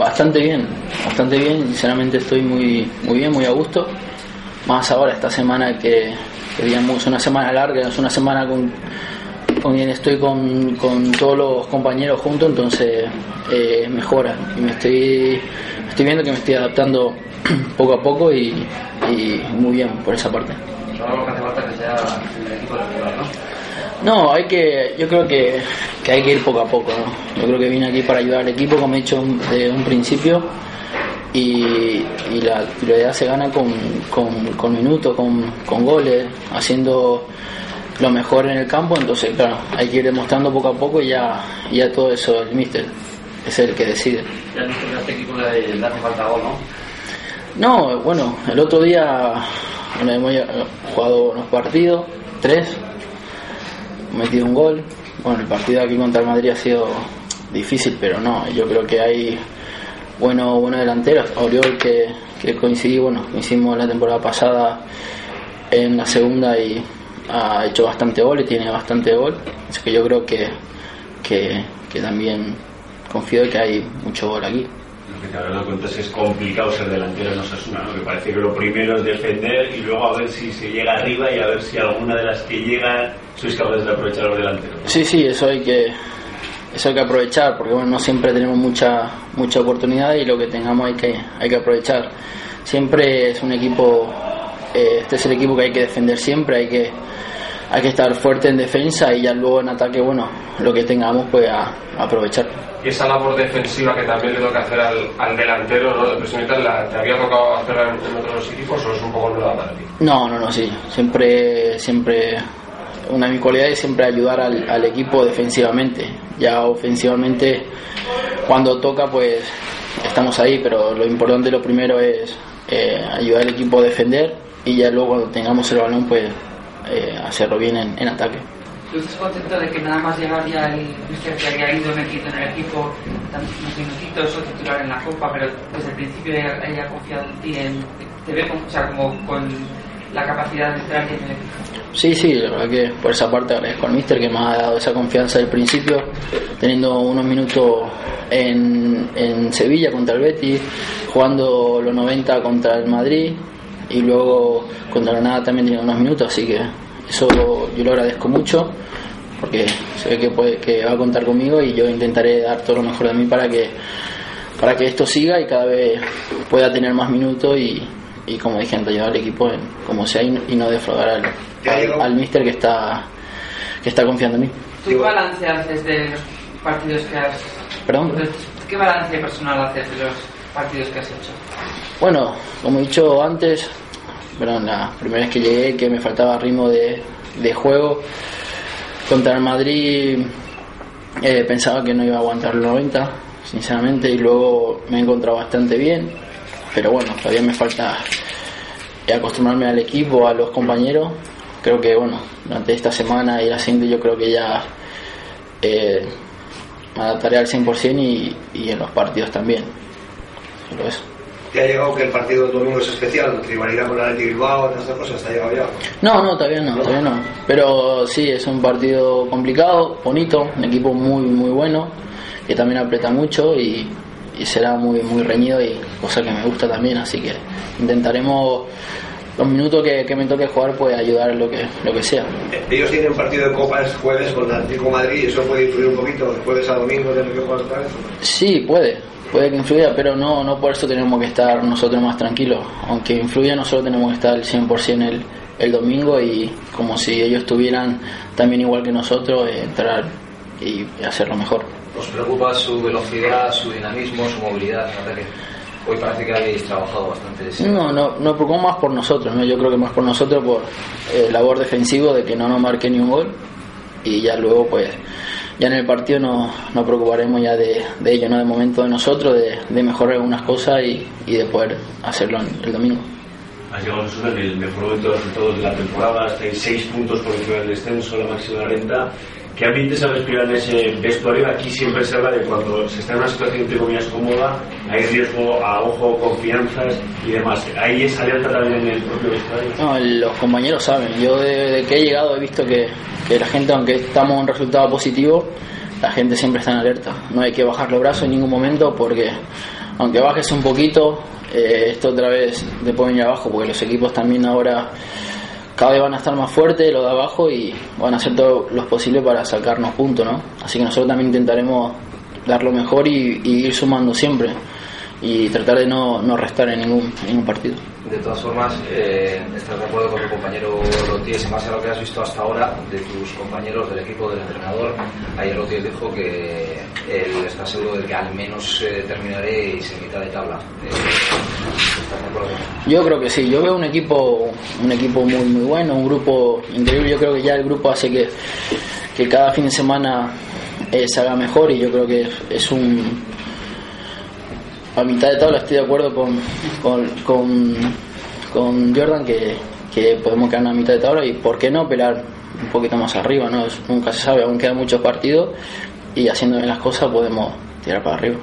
bastante bien, bastante bien, sinceramente estoy muy, muy bien, muy a gusto. Más ahora, esta semana que, que digamos, una semana larga, es una semana con, con quien estoy con, con todos los compañeros juntos, entonces eh, mejora. Y me estoy, estoy viendo que me estoy adaptando poco a poco y, y muy bien por esa parte. No, hay que, yo creo que, que hay que ir poco a poco. ¿no? Yo creo que vine aquí para ayudar al equipo, como he dicho de un principio, y, y la titularidad se gana con, con, con minutos, con, con goles, haciendo lo mejor en el campo. Entonces, claro, hay que ir demostrando poco a poco y ya, ya todo eso el míster es el que decide. Ya a este equipo le, le hace falta gol, ¿no? No, bueno, el otro día bueno, hemos jugado unos partidos, tres, metido un gol. Bueno, el partido aquí contra el Madrid ha sido difícil, pero no, yo creo que hay buenos buenos delanteros. Oriol, que, que coincidí, bueno, hicimos la temporada pasada en la segunda y ha hecho bastante gol y tiene bastante gol. Así que yo creo que, que, que también confío en que hay mucho gol aquí. Lo que te habrás dado cuenta es es complicado ser delantero en Osasuna, ¿no? que parece que lo primero es defender y luego a ver si se llega arriba y a ver si alguna de las que llegan sois capaces de aprovechar a los delanteros. Sí, sí, eso hay que eso hay que aprovechar porque bueno, no siempre tenemos mucha mucha oportunidad y lo que tengamos hay que hay que aprovechar. Siempre es un equipo eh, este es el equipo que hay que defender siempre, hay que hay que estar fuerte en defensa y ya luego en ataque, bueno, lo que tengamos pues a, a aprovechar. Y esa labor defensiva que también le toca hacer al, al delantero, ¿no? De ¿la- ¿te había tocado hacerla en, en otros equipos o es un poco nueva para ti? No, no, no, sí. Siempre, siempre, una de mis cualidades es siempre ayudar al, al equipo defensivamente. Ya ofensivamente, cuando toca, pues estamos ahí, pero lo importante, lo primero es eh, ayudar al equipo a defender y ya luego cuando tengamos el balón, pues eh, hacerlo bien en, en ataque. ¿Tú estás contento de que nada más llegar ya el mister que había ido metido en el equipo tantos minutitos o titular en la Copa, pero desde el principio haya, haya confiado en ti, en, te ve como, o sea, como con la capacidad de entrar en el equipo? Sí, sí, la verdad que por esa parte agradezco al míster que me ha dado esa confianza del principio, teniendo unos minutos en, en Sevilla contra el Betis, jugando los 90 contra el Madrid y luego contra Granada también tenía unos minutos, así que eso yo lo agradezco mucho porque sé que, puede, que va a contar conmigo y yo intentaré dar todo lo mejor de mí para que para que esto siga y cada vez pueda tener más minutos y, y como dije antes, ayudar al equipo en como sea y, y no defraudar al, al, al míster que está que está confiando en mí. ¿Tú qué balance haces de los partidos que has... Perdón. ¿Qué balance personal haces de los partidos que has hecho? Bueno, como he dicho antes, perdón, la primera vez que llegué que me faltaba ritmo de, de juego contra el Madrid eh, pensaba que no iba a aguantar los 90 sinceramente y luego me he encontrado bastante bien pero bueno todavía me falta acostumbrarme al equipo a los compañeros creo que bueno durante esta semana y la siguiente yo creo que ya eh, me adaptaré al 100% y, y en los partidos también eso ¿Te ha llegado que el partido del domingo es especial? ¿Rivalidad con el Athletic Bilbao? ¿Todas estas cosas? ¿Te ha llegado ya? No, no, todavía no, todavía no. Pero sí, es un partido complicado, bonito, un equipo muy, muy bueno, que también aprieta mucho y, y será muy, muy reñido y cosa que me gusta también, así que intentaremos los minutos que, que me toque jugar, pues ayudar en lo que, lo que sea. Ellos tienen partido de Copa el jueves con el Atlético de Madrid eso puede influir un poquito. De jueves a domingo tener que jugar otra vez. Sí, puede, puede que influya, pero no, no por eso tenemos que estar nosotros más tranquilos. Aunque influya, nosotros tenemos que estar al 100% el, el domingo y como si ellos estuvieran también igual que nosotros, eh, entrar y hacerlo mejor. ¿Os preocupa su velocidad, su dinamismo, su movilidad en ataque? Hoy parece que habéis trabajado bastante de. No, no, no preocupa más por nosotros, ¿no? yo creo que más por nosotros por eh, labor defensivo de que no nos marque ni un gol y ya luego pues ya en el partido nos, nos preocuparemos ya de, de ello, ¿no? de momento de nosotros, de, de mejorar algunas cosas y, y de poder hacerlo el domingo. Has llegado a en el mejor momento de resultados de la temporada, estáis seis puntos por encima del descenso, la máxima renta. ¿Qué ambiente se respira en ese vestuario? Aquí siempre se habla de cuando se está en una situación entre comillas cómoda, hay riesgo a ojo, confianzas y demás. ¿Hay esa alerta también en el propio vestuario? No, los compañeros saben, yo desde que he llegado he visto que, que la gente, aunque estamos en un resultado positivo, la gente siempre está en alerta. No hay que bajar los brazos en ningún momento porque aunque bajes un poquito, eh, esto otra vez te puede venir abajo, porque los equipos también ahora cada vez van a estar más fuertes, los de abajo, y van a hacer todo lo posible para sacarnos puntos, ¿no? Así que nosotros también intentaremos dar lo mejor y, y ir sumando siempre y tratar de no, no restar en ningún, en ningún partido. De todas formas, eh, estás de acuerdo con tu compañero Lotíes, en base a lo que has visto hasta ahora de tus compañeros del equipo del entrenador. Ayer Lotíes dijo que él está seguro de que al menos eh, terminaréis en mitad de tabla. Eh, ¿Estás de acuerdo? Yo creo que sí, yo veo un equipo, un equipo muy muy bueno, un grupo increíble. Yo creo que ya el grupo hace que, que cada fin de semana eh, se haga mejor y yo creo que es un a mitad de tabla estoy de acuerdo con, con, con, Jordan que, que podemos quedar a mitad de tabla y por qué no pelear un poquito más arriba, ¿no? Nunca se sabe, aún quedan muchos partidos y haciendo bien las cosas podemos tirar para arriba.